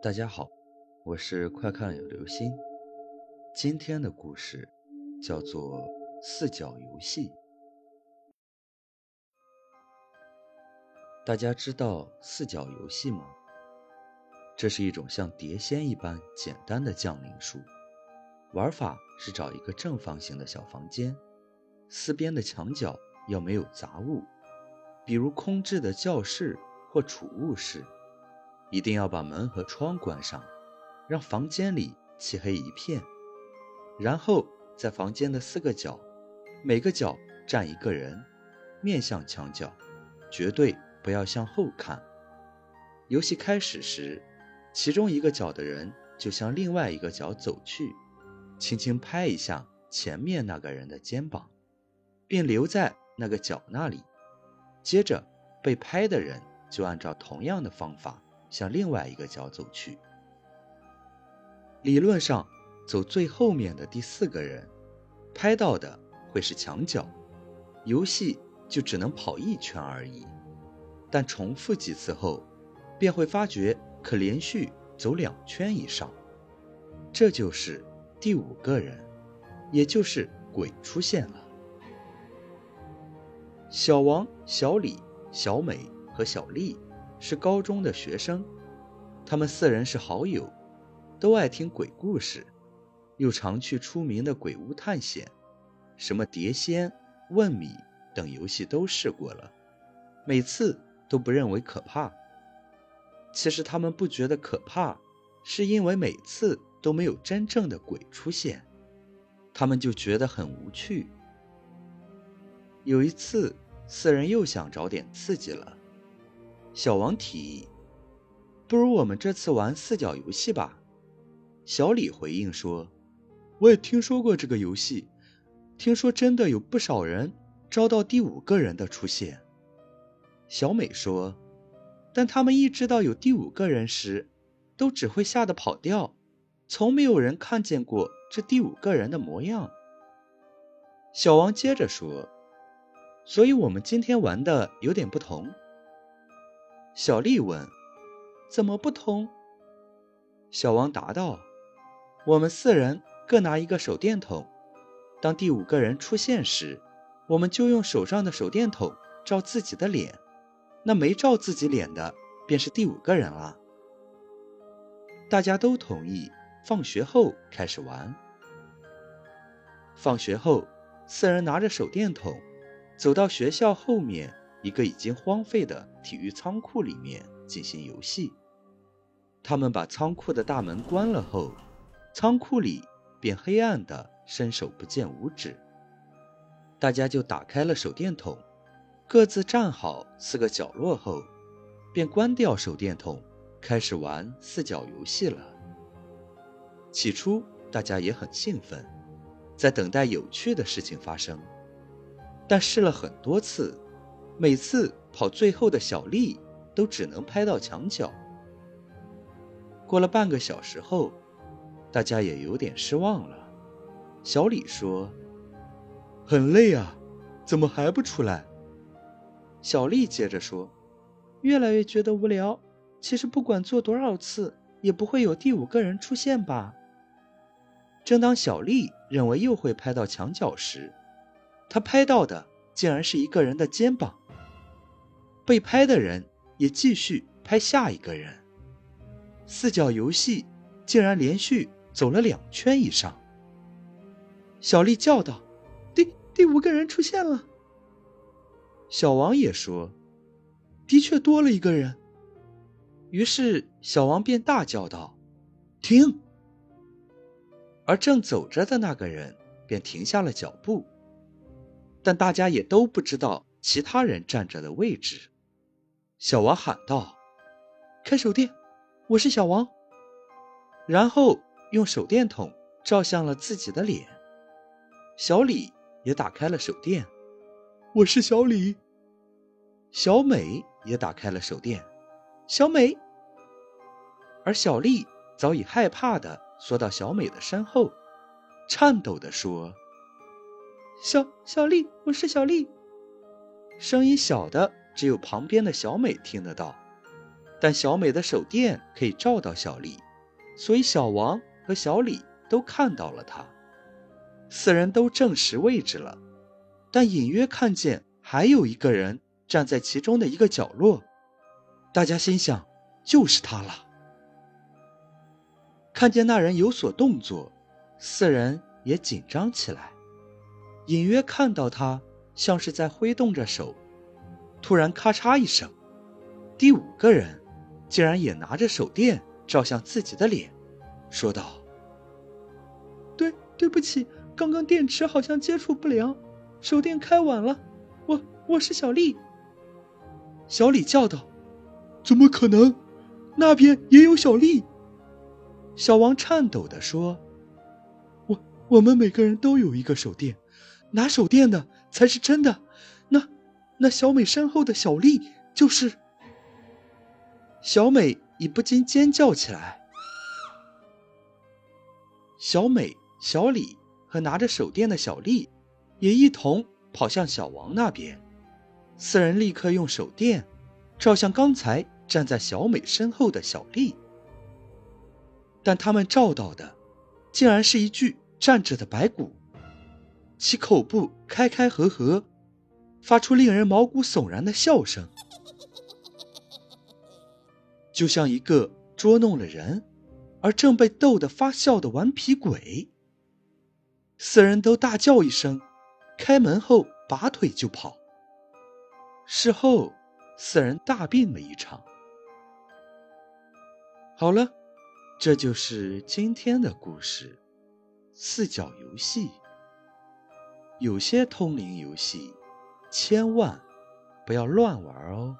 大家好，我是快看有流星。今天的故事叫做四角游戏。大家知道四角游戏吗？这是一种像碟仙一般简单的降临术。玩法是找一个正方形的小房间，四边的墙角要没有杂物，比如空置的教室或储物室。一定要把门和窗关上，让房间里漆黑一片。然后在房间的四个角，每个角站一个人，面向墙角，绝对不要向后看。游戏开始时，其中一个角的人就向另外一个角走去，轻轻拍一下前面那个人的肩膀，并留在那个角那里。接着被拍的人就按照同样的方法。向另外一个角走去。理论上，走最后面的第四个人，拍到的会是墙角，游戏就只能跑一圈而已。但重复几次后，便会发觉可连续走两圈以上，这就是第五个人，也就是鬼出现了。小王、小李、小美和小丽。是高中的学生，他们四人是好友，都爱听鬼故事，又常去出名的鬼屋探险，什么碟仙、问米等游戏都试过了，每次都不认为可怕。其实他们不觉得可怕，是因为每次都没有真正的鬼出现，他们就觉得很无趣。有一次，四人又想找点刺激了。小王提议：“不如我们这次玩四角游戏吧。”小李回应说：“我也听说过这个游戏，听说真的有不少人招到第五个人的出现。”小美说：“但他们一知道有第五个人时，都只会吓得跑掉，从没有人看见过这第五个人的模样。”小王接着说：“所以我们今天玩的有点不同。”小丽问：“怎么不通？”小王答道：“我们四人各拿一个手电筒，当第五个人出现时，我们就用手上的手电筒照自己的脸，那没照自己脸的便是第五个人了。”大家都同意，放学后开始玩。放学后，四人拿着手电筒，走到学校后面。一个已经荒废的体育仓库里面进行游戏。他们把仓库的大门关了后，仓库里便黑暗的伸手不见五指。大家就打开了手电筒，各自站好四个角落后，便关掉手电筒，开始玩四角游戏了。起初大家也很兴奋，在等待有趣的事情发生，但试了很多次。每次跑最后的小丽都只能拍到墙角。过了半个小时后，大家也有点失望了。小李说：“很累啊，怎么还不出来？”小丽接着说：“越来越觉得无聊。其实不管做多少次，也不会有第五个人出现吧？”正当小丽认为又会拍到墙角时，她拍到的竟然是一个人的肩膀。被拍的人也继续拍下一个人，四角游戏竟然连续走了两圈以上。小丽叫道：“第第五个人出现了。”小王也说：“的确多了一个人。”于是小王便大叫道：“停！”而正走着的那个人便停下了脚步，但大家也都不知道其他人站着的位置。小王喊道：“开手电，我是小王。”然后用手电筒照向了自己的脸。小李也打开了手电：“我是小李。”小美也打开了手电：“小美。”而小丽早已害怕的缩到小美的身后，颤抖的说：“小小丽，我是小丽。”声音小的。只有旁边的小美听得到。但小美的手电可以照到小丽，所以小王和小李都看到了她。四人都证实位置了，但隐约看见还有一个人站在其中的一个角落。大家心想，就是他了。看见那人有所动作，四人也紧张起来。隐约看到他像是在挥动着手，突然咔嚓一声，第五个人竟然也拿着手电照向自己的脸，说道：“对，对不起，刚刚电池好像接触不良，手电开晚了。我我是小丽。”小李叫道：“怎么可能？那边也有小丽。”小王颤抖地说：“我我们每个人都有一个手电。”拿手电的才是真的，那小美身后的小丽就是。小美已不禁尖叫起来。小美、小李和拿着手电的小丽也一同跑向小王那边，四人立刻用手电照向刚才站在小美身后的小丽，但他们照到的竟然是一具站着的白骨。其口部开开合合，发出令人毛骨悚然的笑声，就像一个捉弄了人，而正被逗得发笑的顽皮鬼。四人都大叫一声，开门后拔腿就跑。事后，四人大病了一场。好了，这就是今天的故事——四角游戏。有些通灵游戏，千万不要乱玩哦。